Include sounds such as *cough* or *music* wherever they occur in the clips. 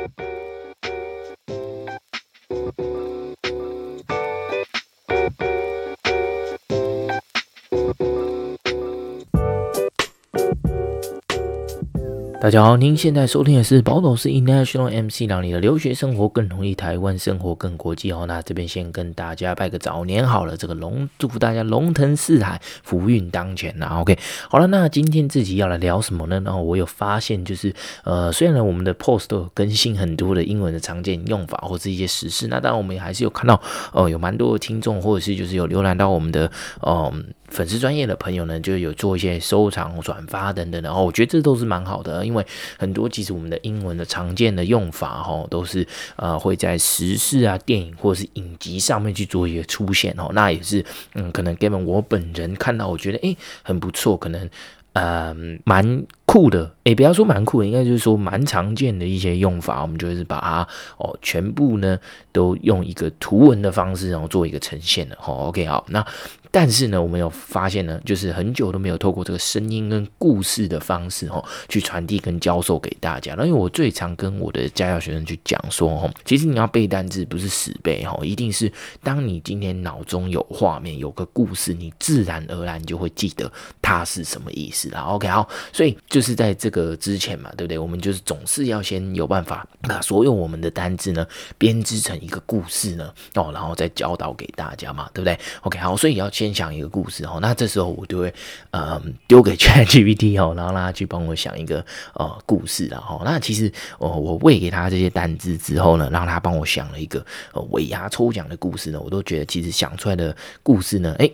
thank you 大家好，您现在收听的是宝岛是 International MC，让你的留学生活更容易，台湾生活更国际哦。那这边先跟大家拜个早年好了，这个龙祝福大家龙腾四海，福运当前呐。OK，好了，那今天自己要来聊什么呢？然后我有发现，就是呃，虽然呢我们的 post 都有更新很多的英文的常见用法或是一些时事，那当然我们也还是有看到哦、呃，有蛮多的听众或者是就是有浏览到我们的嗯。粉丝专业的朋友呢，就有做一些收藏、转发等等的哦，我觉得这都是蛮好的，因为很多其实我们的英文的常见的用法哈，都是呃会在时事啊、电影或者是影集上面去做一个出现哦，那也是嗯，可能 Gavin 我本人看到，我觉得诶很不错，可能。嗯，蛮酷的，诶，不要说蛮酷的，应该就是说蛮常见的一些用法，我们就是把它哦，全部呢都用一个图文的方式，然后做一个呈现的，好，OK，好，那但是呢，我们有发现呢，就是很久都没有透过这个声音跟故事的方式，哦，去传递跟教授给大家。那因为我最常跟我的家教学生去讲说，哦，其实你要背单字不是死背，哦，一定是当你今天脑中有画面，有个故事，你自然而然就会记得它是什么意思。啦，OK，好，所以就是在这个之前嘛，对不对？我们就是总是要先有办法把所有我们的单字呢编织成一个故事呢，哦，然后再教导给大家嘛，对不对？OK，好，所以要先想一个故事哦，那这时候我就会呃丢给 *laughs* ChatGPT 哦，然后让他去帮我想一个呃故事，然后那其实哦我喂给他这些单字之后呢，让他帮我想了一个呃尾牙抽奖的故事呢，我都觉得其实想出来的故事呢，诶。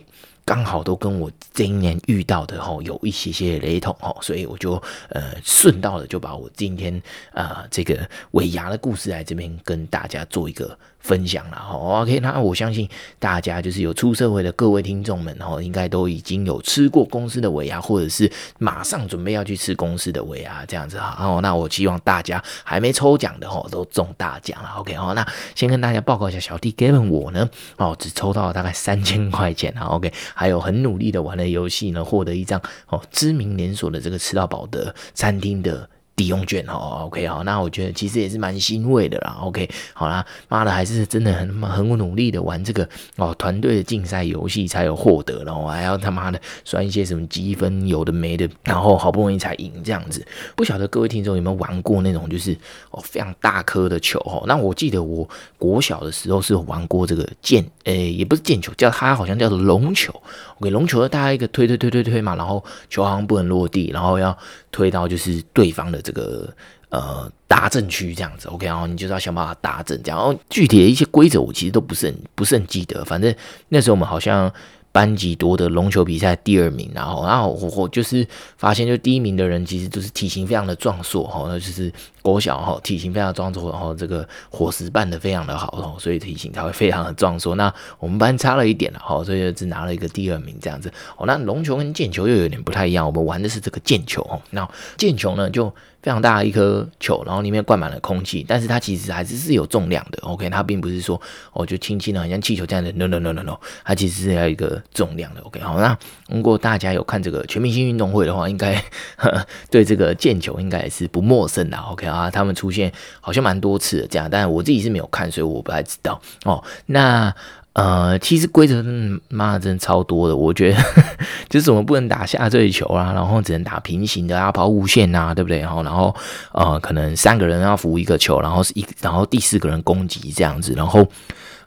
刚好都跟我这一年遇到的吼有一些些雷同吼，所以我就呃顺道的就把我今天啊、这个尾牙的故事来这边跟大家做一个分享了哈，OK，那我相信大家就是有出社会的各位听众们哈，应该都已经有吃过公司的尾牙，或者是马上准备要去吃公司的尾牙这样子哈。哦，那我希望大家还没抽奖的哈都中大奖了，OK 好，那先跟大家报告一下，小弟给我呢哦只抽到了大概三千块钱哈，OK，还有很努力的玩了游戏呢，获得一张哦知名连锁的这个吃到饱的餐厅的。抵用券哦，OK 好，那我觉得其实也是蛮欣慰的啦，OK 好啦，妈的还是真的很很努力的玩这个哦团队的竞赛游戏才有获得，然后还要他妈的算一些什么积分有的没的，然后好不容易才赢这样子。不晓得各位听众有没有玩过那种就是哦非常大颗的球哦？那我记得我国小的时候是有玩过这个毽，诶也不是毽球，叫它好像叫做龙球。OK 龙球大家一个推推推推推嘛，然后球好像不能落地，然后要推到就是对方的。这个呃达阵区这样子，OK，然后你就是要想办法达阵，这样。然后具体的一些规则我其实都不是很不是很记得，反正那时候我们好像。班级夺得龙球比赛第二名，然后，然后我我就是发现，就第一名的人其实就是体型非常的壮硕哈，那就是国小哈，体型非常壮硕，然后这个伙食办得非常的好，所以体型才会非常的壮硕。那我们班差了一点了哈，所以只拿了一个第二名这样子。哦，那龙球跟毽球又有点不太一样，我们玩的是这个毽球哦。那毽球呢就。非常大的一颗球，然后里面灌满了空气，但是它其实还是是有重量的。OK，它并不是说哦就轻轻的，很像气球这样的。No No No No No，它其实是要一个重量的。OK，好，那如果大家有看这个全明星运动会的话，应该 *laughs* 对这个毽球应该也是不陌生的。OK 啊，啊他们出现好像蛮多次的这样，但我自己是没有看，所以我不太知道哦。那。呃，其实规则妈的真的超多的，我觉得 *laughs* 就是我们不能打下坠球啊，然后只能打平行的啊，跑无限啊，对不对？然后，然后呃，可能三个人要扶一个球，然后是一，然后第四个人攻击这样子，然后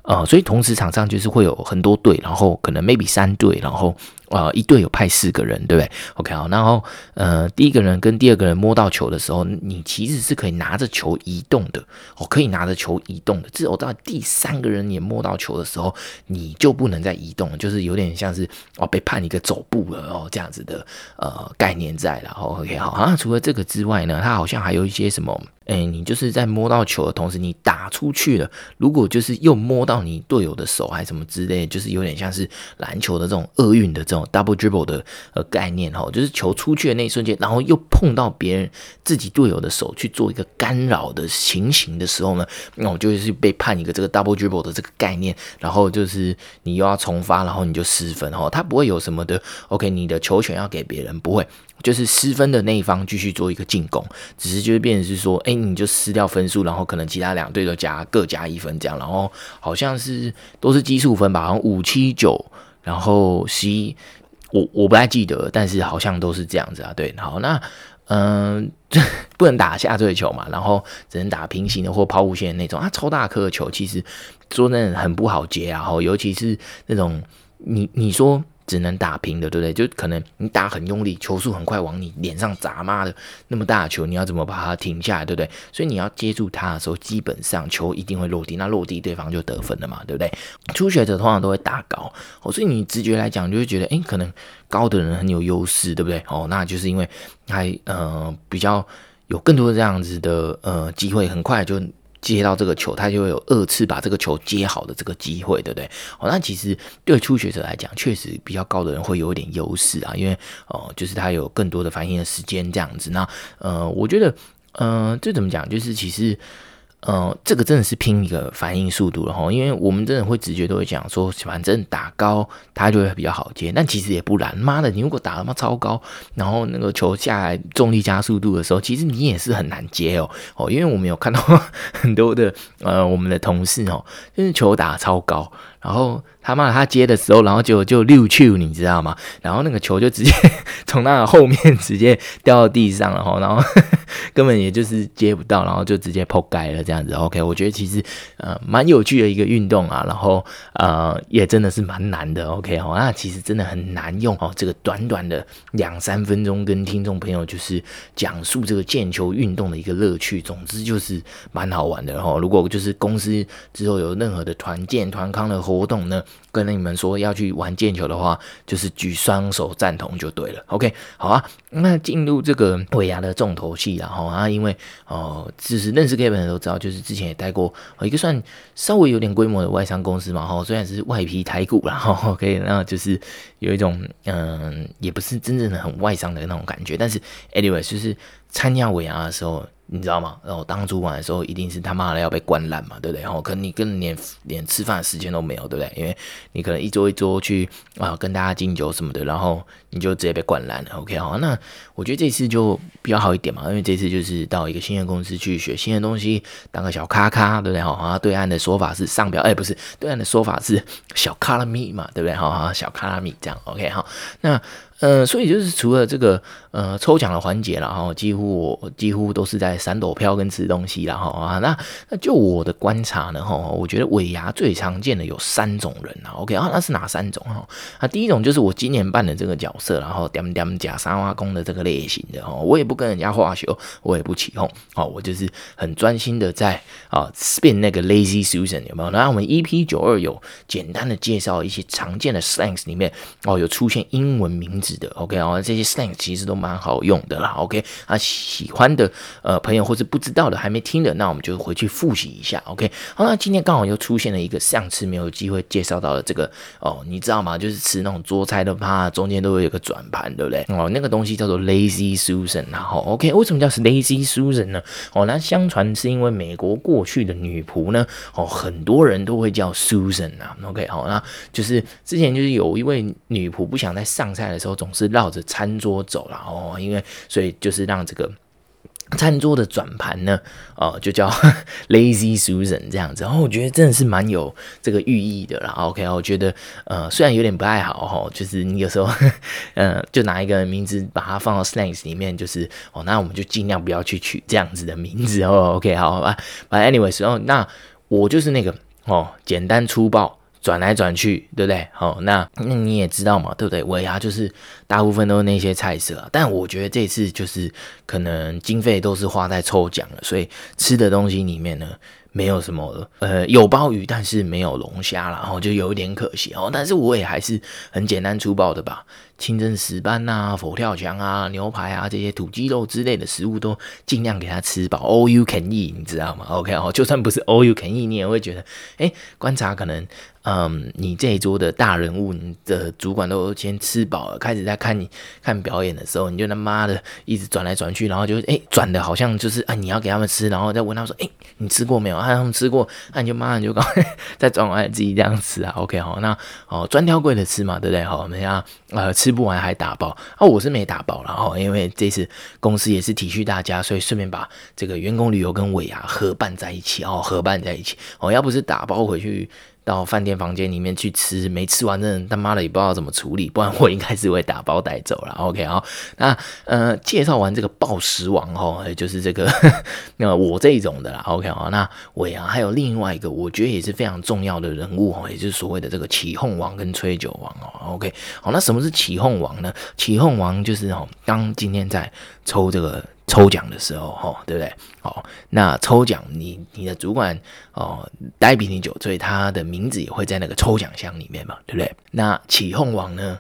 呃，所以同时场上就是会有很多队，然后可能 maybe 三队，然后。呃，一队有派四个人，对不对？OK，好，然后呃，第一个人跟第二个人摸到球的时候，你其实是可以拿着球移动的，哦，可以拿着球移动的。只有到第三个人也摸到球的时候，你就不能再移动，就是有点像是哦被判一个走步了哦这样子的呃概念在。然后 OK，好，啊，除了这个之外呢，它好像还有一些什么，哎，你就是在摸到球的同时，你打出去了，如果就是又摸到你队友的手还什么之类，就是有点像是篮球的这种厄运的这种。Double dribble 的呃概念哈，就是球出去的那一瞬间，然后又碰到别人自己队友的手去做一个干扰的情形的时候呢，那我就是被判一个这个 double dribble 的这个概念，然后就是你又要重发，然后你就失分哈，他不会有什么的，OK，你的球权要给别人不会。就是失分的那一方继续做一个进攻，只是就是变成是说，哎、你就失掉分数，然后可能其他两队都加各加一分这样，然后好像是都是奇数分吧，好像五七九，然后 C，我我不太记得，但是好像都是这样子啊。对，好，那嗯、*laughs* 不能打下坠球嘛，然后只能打平行的或抛物线的那种啊，超大颗的球其实说真的很不好接啊，尤其是那种你你说。只能打平的，对不对？就可能你打很用力，球速很快往你脸上砸，妈的，那么大的球，你要怎么把它停下来，对不对？所以你要接住它的时候，基本上球一定会落地，那落地对方就得分了嘛，对不对？初学者通常都会打高，哦，所以你直觉来讲就会觉得，诶，可能高的人很有优势，对不对？哦，那就是因为他呃比较有更多的这样子的呃机会，很快就。接到这个球，他就会有二次把这个球接好的这个机会，对不对？哦，那其实对初学者来讲，确实比较高的人会有一点优势啊，因为哦，就是他有更多的反应的时间这样子。那呃，我觉得，嗯，这怎么讲？就是其实。呃，这个真的是拼一个反应速度了哈，因为我们真的会直觉都会讲说，反正打高它就会比较好接，但其实也不然。妈的，你如果打他妈超高，然后那个球下来重力加速度的时候，其实你也是很难接哦哦，因为我们有看到很多的呃我们的同事哦，就是球打超高，然后他妈他接的时候，然后就就溜球，你知道吗？然后那个球就直接 *laughs* 从那个后面直接掉到地上了哈，然后。*laughs* 根本也就是接不到，然后就直接扑街了这样子。OK，我觉得其实呃蛮有趣的一个运动啊，然后呃也真的是蛮难的。OK 哦，那其实真的很难用哦。这个短短的两三分钟跟听众朋友就是讲述这个毽球运动的一个乐趣，总之就是蛮好玩的哦。如果就是公司之后有任何的团建团康的活动呢，跟你们说要去玩毽球的话，就是举双手赞同就对了。OK，好啊，那进入这个尾牙的重头戏。然后啊，因为哦，只是认识 Kevin 的都知道，就是之前也待过一个算稍微有点规模的外商公司嘛，哈，虽然是外皮台股，*laughs* 然后 OK，那就是有一种嗯，也不是真正的很外商的那种感觉，但是 anyway，就是参加尾牙的时候。你知道吗？然后当主管的时候，一定是他妈的要被灌烂嘛，对不对？然后可能你跟连连吃饭的时间都没有，对不对？因为你可能一桌一桌去啊跟大家敬酒什么的，然后你就直接被灌烂了。OK，好，那我觉得这次就比较好一点嘛，因为这次就是到一个新的公司去学新的东西，当个小咖咖，对不对？好，啊，对岸的说法是上表，哎，不是，对岸的说法是小卡拉米嘛，对不对？好，好，小卡拉米这样，OK，好，那。呃，所以就是除了这个呃抽奖的环节，了哈几乎我几乎都是在闪躲飘跟吃东西，然后啊，那那就我的观察呢，哈，我觉得尾牙最常见的有三种人啊，OK 啊，那是哪三种哈？啊，第一种就是我今年扮的这个角色，然后点点假沙挖工的这个类型的哦，我也不跟人家画球，我也不起哄，哦，我就是很专心的在啊 spin 那个 Lazy Susan 有没有？那我们 EP 九二有简单的介绍一些常见的 slangs 里面哦，有出现英文名字。的 OK 哦，这些 slang 其实都蛮好用的啦。OK 啊，喜欢的呃朋友或是不知道的还没听的，那我们就回去复习一下。OK 好，那今天刚好又出现了一个上次没有机会介绍到的这个哦，你知道吗？就是吃那种桌菜的话，中间都会有个转盘，对不对？哦，那个东西叫做 Lazy Susan。然后 OK，为什么叫 Lazy Susan 呢？哦，那相传是因为美国过去的女仆呢，哦，很多人都会叫 Susan 啊。OK 好，那就是之前就是有一位女仆不想在上菜的时候。总是绕着餐桌走了哦，因为所以就是让这个餐桌的转盘呢，哦，就叫 *laughs* Lazy Susan 这样子。然后我觉得真的是蛮有这个寓意的啦。OK，我觉得呃，虽然有点不太好哈，就是你有时候 *laughs* 呃，就拿一个名字把它放到 slangs 里面，就是哦，那我们就尽量不要去取这样子的名字哦。OK，好，吧。But anyways，然后那我就是那个哦，简单粗暴。转来转去，对不对？好，那那你也知道嘛，对不对？尾牙就是大部分都是那些菜色，但我觉得这次就是可能经费都是花在抽奖了，所以吃的东西里面呢，没有什么呃，有鲍鱼，但是没有龙虾了，然后就有一点可惜哦。但是我也还是很简单粗暴的吧清蒸石斑啊、佛跳墙啊、牛排啊这些土鸡肉之类的食物都尽量给他吃饱，all you can eat，你知道吗？OK 哦，就算不是 all you can eat，你也会觉得，哎，观察可能。嗯，你这一桌的大人物，你的主管都先吃饱了，开始在看你看表演的时候，你就他妈的一直转来转去，然后就哎转的好像就是啊你要给他们吃，然后再问他们说，哎你吃过没有？啊他们吃过，那你就妈的就搞再转过来自己这样吃啊。OK 好，那哦专挑贵的吃嘛，对不对？好，我们要呃吃吃不完还打包啊，我是没打包然后，因为这次公司也是体恤大家，所以顺便把这个员工旅游跟尾牙合办在一起哦，合办在一起哦，要不是打包回去。到饭店房间里面去吃，没吃完真的他妈的也不知道怎么处理，不然我应该是会打包带走了。*laughs* OK 好，那呃介绍完这个暴食王吼，*laughs* 就是这个 *laughs* 那我这一种的啦。OK 好，那我呀还有另外一个我觉得也是非常重要的人物哦，也就是所谓的这个起哄王跟吹酒王哦。OK 好，那什么是起哄王呢？起哄王就是哦，当今天在抽这个。抽奖的时候，哈，对不对？哦，那抽奖，你你的主管哦，待比你久，所以他的名字也会在那个抽奖箱里面嘛，对不对？那起哄王呢，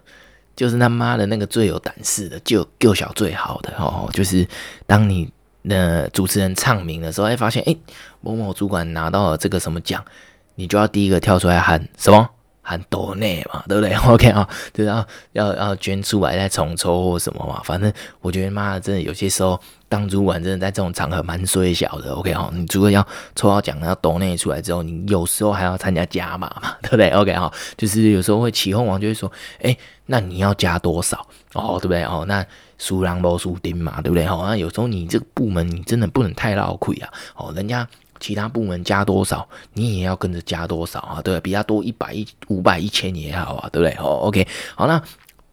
就是他妈的那个最有胆识的，就够小最好的哦，就是当你的主持人唱名的时候，哎，发现哎，某某主管拿到了这个什么奖，你就要第一个跳出来喊什么？喊抖内嘛，对不对？*laughs* OK 啊，就是要要要捐出来再重抽或什么嘛，反正我觉得妈的，真的有些时候。当主管真的在这种场合蛮衰小的，OK 哈，你除了要抽到奖，要抖内出来之后，你有时候还要参加加码嘛，*laughs* 对不对？OK 哈，就是有时候会起哄王就会说，哎，那你要加多少哦，对不对？哦，那输狼不输丁嘛，对不对？哦，那有时候你这个部门你真的不能太闹亏啊，哦，人家其他部门加多少，你也要跟着加多少啊，对，比他多一百一五百一千也好啊，对不对？哦，OK，好，那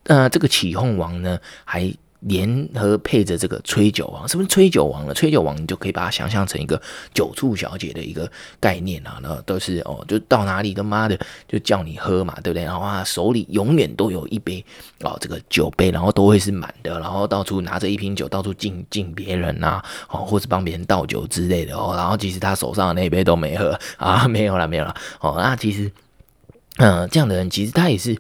呃，这个起哄王呢还。联合配着这个吹酒王，什么吹酒王呢？吹酒王你就可以把它想象成一个酒醋小姐的一个概念啊，那都是哦，就到哪里他妈的就叫你喝嘛，对不对？然后啊，手里永远都有一杯哦，这个酒杯，然后都会是满的，然后到处拿着一瓶酒到处敬敬别人呐，哦，或是帮别人倒酒之类的哦，然后其实他手上的那杯都没喝啊，没有了，没有了哦，那其实嗯、这样的人其实他也是。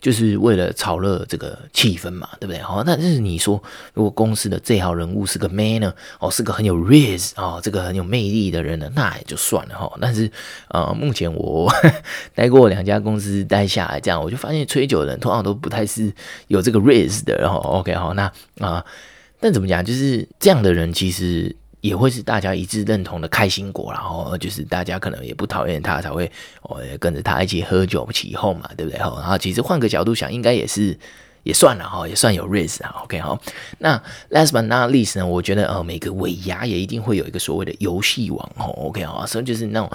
就是为了炒热这个气氛嘛，对不对？好，那就是你说，如果公司的最好人物是个 man 呢？哦，是个很有 raise 哦，这个很有魅力的人呢，那也就算了哈。但是，呃，目前我 *laughs* 待过两家公司待下来，这样我就发现吹酒的人通常都不太是有这个 raise 的。然后，OK，好，那啊、但怎么讲？就是这样的人其实。也会是大家一致认同的开心果，然后就是大家可能也不讨厌他，才会哦跟着他一起喝酒起哄嘛，对不对？然后其实换个角度想，应该也是也算了哈，也算有 risk 啊。OK 好，那 last but not least 呢，我觉得呃每个尾牙也一定会有一个所谓的游戏王哦。OK 好，所以就是那种。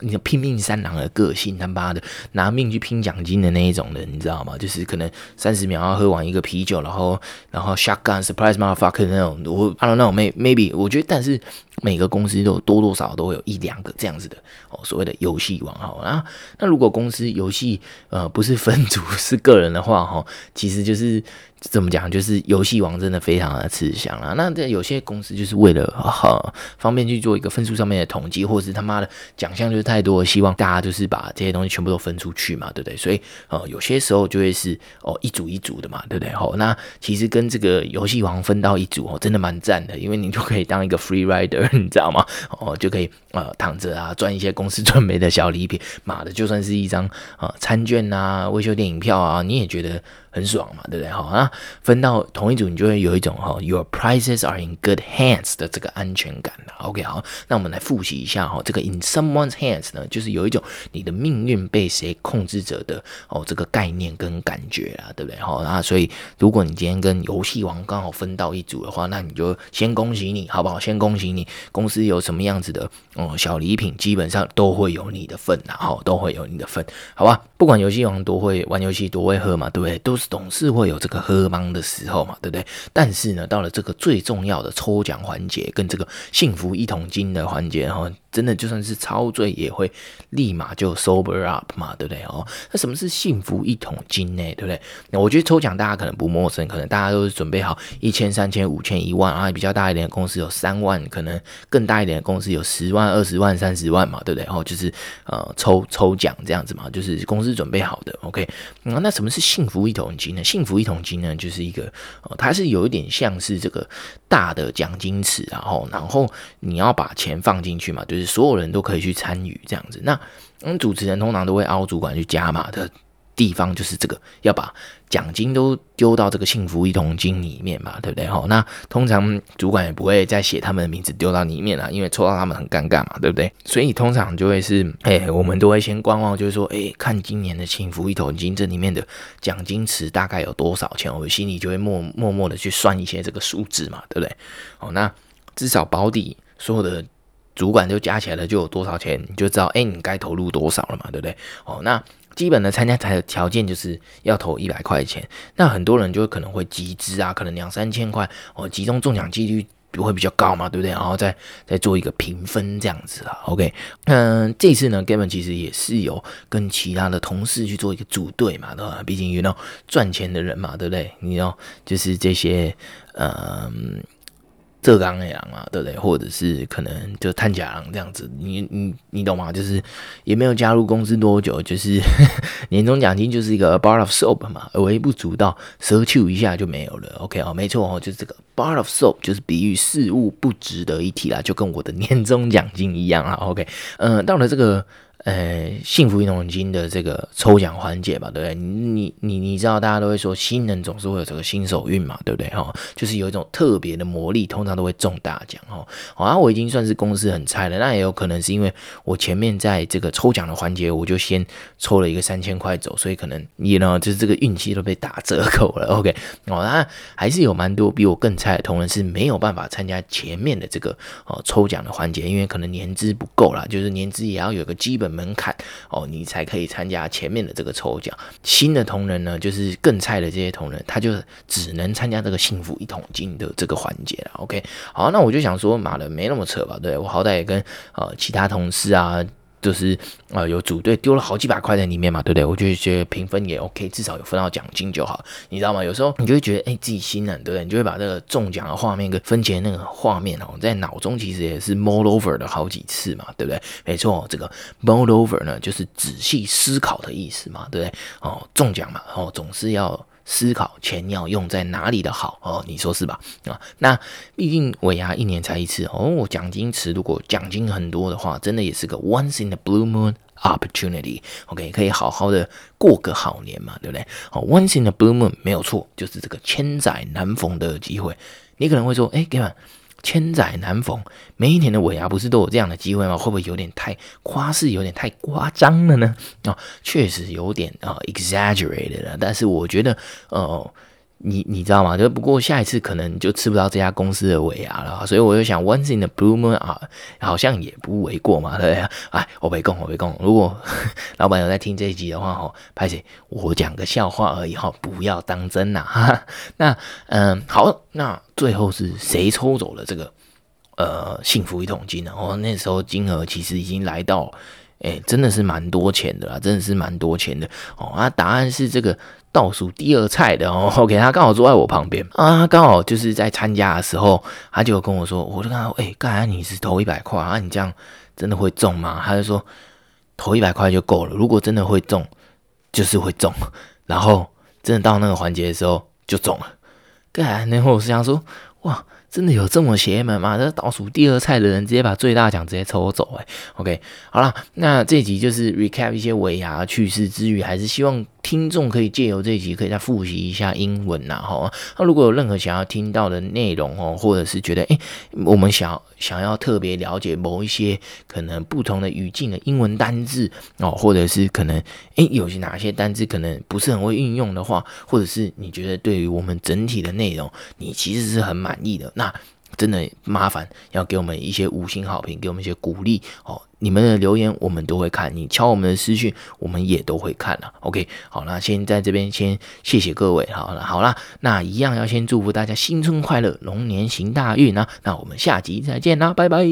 你拼命三郎的个性，他妈的拿命去拼奖金的那一种人，你知道吗？就是可能三十秒要喝完一个啤酒，然后然后 shotgun surprise motherfucker 那种，我 I don't know，maybe，maybe 我觉得，但是每个公司都多多少少都会有一两个这样子的哦，所谓的游戏王哈。那那如果公司游戏呃不是分组是个人的话哈，其实就是。怎么讲？就是游戏王真的非常的吃香啦。那这有些公司就是为了好方便去做一个分数上面的统计，或是他妈的奖项就是太多，希望大家就是把这些东西全部都分出去嘛，对不对？所以呃，有些时候就会是哦一组一组的嘛，对不对？好，那其实跟这个游戏王分到一组哦，真的蛮赞的，因为你就可以当一个 free rider，*laughs* 你知道吗？哦，就可以呃躺着啊赚一些公司准备的小礼品，妈的，就算是一张啊、呃、餐券啊、维修电影票啊，你也觉得。很爽嘛，对不对？好，那分到同一组，你就会有一种哈，your prizes are in good hands 的这个安全感。OK，好，那我们来复习一下哈，这个 in someone's hands 呢，就是有一种你的命运被谁控制着的哦，这个概念跟感觉啊，对不对？好，那所以如果你今天跟游戏王刚好分到一组的话，那你就先恭喜你，好不好？先恭喜你，公司有什么样子的哦小礼品，基本上都会有你的份呐，哈，都会有你的份，好吧？不管游戏王多会玩游戏，多会喝嘛，对不对？都是。总是会有这个喝茫的时候嘛，对不对？但是呢，到了这个最重要的抽奖环节跟这个幸福一桶金的环节，哈。真的就算是超醉也会立马就 sober up 嘛，对不对哦？那什么是幸福一桶金呢？对不对？那我觉得抽奖大家可能不陌生，可能大家都是准备好一千、三千、五千、一万啊，比较大一点的公司有三万，可能更大一点的公司有十万、二十万、三十万嘛，对不对？哦，就是呃抽抽奖这样子嘛，就是公司准备好的。OK，嗯，那什么是幸福一桶金呢？幸福一桶金呢，就是一个，它是有一点像是这个大的奖金池，然后然后你要把钱放进去嘛，就是。所有人都可以去参与这样子，那嗯，主持人通常都会凹主管去加码的地方，就是这个要把奖金都丢到这个幸福一桶金里面嘛，对不对？好，那通常主管也不会再写他们的名字丢到里面了，因为抽到他们很尴尬嘛，对不对？所以通常就会是，哎，我们都会先观望，就是说，哎，看今年的幸福一桶金这里面的奖金池大概有多少钱，我心里就会默默默的去算一些这个数字嘛，对不对？好，那至少保底所有的。主管就加起来了，就有多少钱，你就知道，哎，你该投入多少了嘛，对不对？哦，那基本的参加的条件就是要投一百块钱。那很多人就可能会集资啊，可能两三千块，哦，集中中奖几率会比较高嘛，对不对？然后再再做一个评分这样子啊。OK，嗯，这次呢，Gavin 其实也是有跟其他的同事去做一个组队嘛，对吧？毕竟 you know 赚钱的人嘛，对不对？你要就是这些，嗯。浙江的狼嘛，对不对？或者是可能就探假狼这样子，你你你懂吗？就是也没有加入公司多久，就是 *laughs* 年终奖金就是一个 bar of soap 嘛，微不足道，奢求一下就没有了。OK 哦，没错哦，就是这个 bar of soap，就是比喻事物不值得一提啦，就跟我的年终奖金一样啊。OK，嗯、呃，到了这个。呃，幸福运动金的这个抽奖环节吧，对不对？你你你知道，大家都会说新人总是会有这个新手运嘛，对不对？哈，就是有一种特别的魔力，通常都会中大奖哈。好，啊，我已经算是公司很菜了，那也有可能是因为我前面在这个抽奖的环节，我就先抽了一个三千块走，所以可能你呢，就是这个运气都被打折扣了。OK，哦，那还是有蛮多比我更菜的同仁是没有办法参加前面的这个哦抽奖的环节，因为可能年资不够啦，就是年资也要有个基本。门槛哦，你才可以参加前面的这个抽奖。新的同仁呢，就是更菜的这些同仁，他就只能参加这个幸福一桶金的这个环节了。OK，好，那我就想说，妈的，没那么扯吧？对，我好歹也跟呃其他同事啊。就是呃有组队丢了好几百块在里面嘛，对不对？我就觉得评分也 OK，至少有分到奖金就好，你知道吗？有时候你就会觉得哎、自己心冷，对不对？你就会把这个中奖的画面跟分钱那个画面哦，在脑中其实也是 mull over 的好几次嘛，对不对？没错，这个 mull over 呢就是仔细思考的意思嘛，对不对？哦，中奖嘛，哦总是要。思考钱要用在哪里的好哦，你说是吧？啊，那毕竟尾牙一年才一次哦，我奖金池如果奖金很多的话，真的也是个 once in a blue moon opportunity。OK，可以好好的过个好年嘛，对不对？好，once in a blue moon 没有错，就是这个千载难逢的机会。你可能会说，哎，哥们。千载难逢，每一年的尾牙不是都有这样的机会吗？会不会有点太夸饰，有点太夸张了呢？啊、哦，确实有点啊、exaggerated 了。但是我觉得，哦。你你知道吗？就不过下一次可能就吃不到这家公司的尾牙了，所以我就想，once in a blue moon 啊，好像也不为过嘛，对不对？*laughs* 哎，我没讲，我没讲。如果 *laughs* 老板有在听这一集的话，吼，拍谁，我讲个笑话而已，哈，不要当真呐。哈 *laughs* 哈那嗯，好，那最后是谁抽走了这个呃幸福一桶金呢？哦，那时候金额其实已经来到，哎，真的是蛮多钱的啦，真的是蛮多钱的哦。那答案是这个。倒数第二菜的哦，*laughs* OK，他刚好坐在我旁边啊，刚好就是在参加的时候，他就跟我说，我就跟他说，哎、欸，刚才你是投一百块啊，你这样真的会中吗？他就说投一百块就够了，如果真的会中，就是会中，*laughs* 然后真的到那个环节的时候就中了。对，然后我是想说，哇。真的有这么邪门吗？这倒数第二菜的人直接把最大奖直接抽走哎。OK，好了，那这集就是 recap 一些尾牙趣事之余，还是希望听众可以借由这一集可以再复习一下英文呐哈。那如果有任何想要听到的内容哦，或者是觉得哎，我们想想要特别了解某一些可能不同的语境的英文单字哦，或者是可能哎有些哪些单字可能不是很会运用的话，或者是你觉得对于我们整体的内容你其实是很满意的那。真的麻烦，要给我们一些五星好评，给我们一些鼓励哦。你们的留言我们都会看，你敲我们的私讯，我们也都会看了。OK，好，那先在这边先谢谢各位，好了，好了，那一样要先祝福大家新春快乐，龙年行大运啊！那我们下集再见啦，拜拜。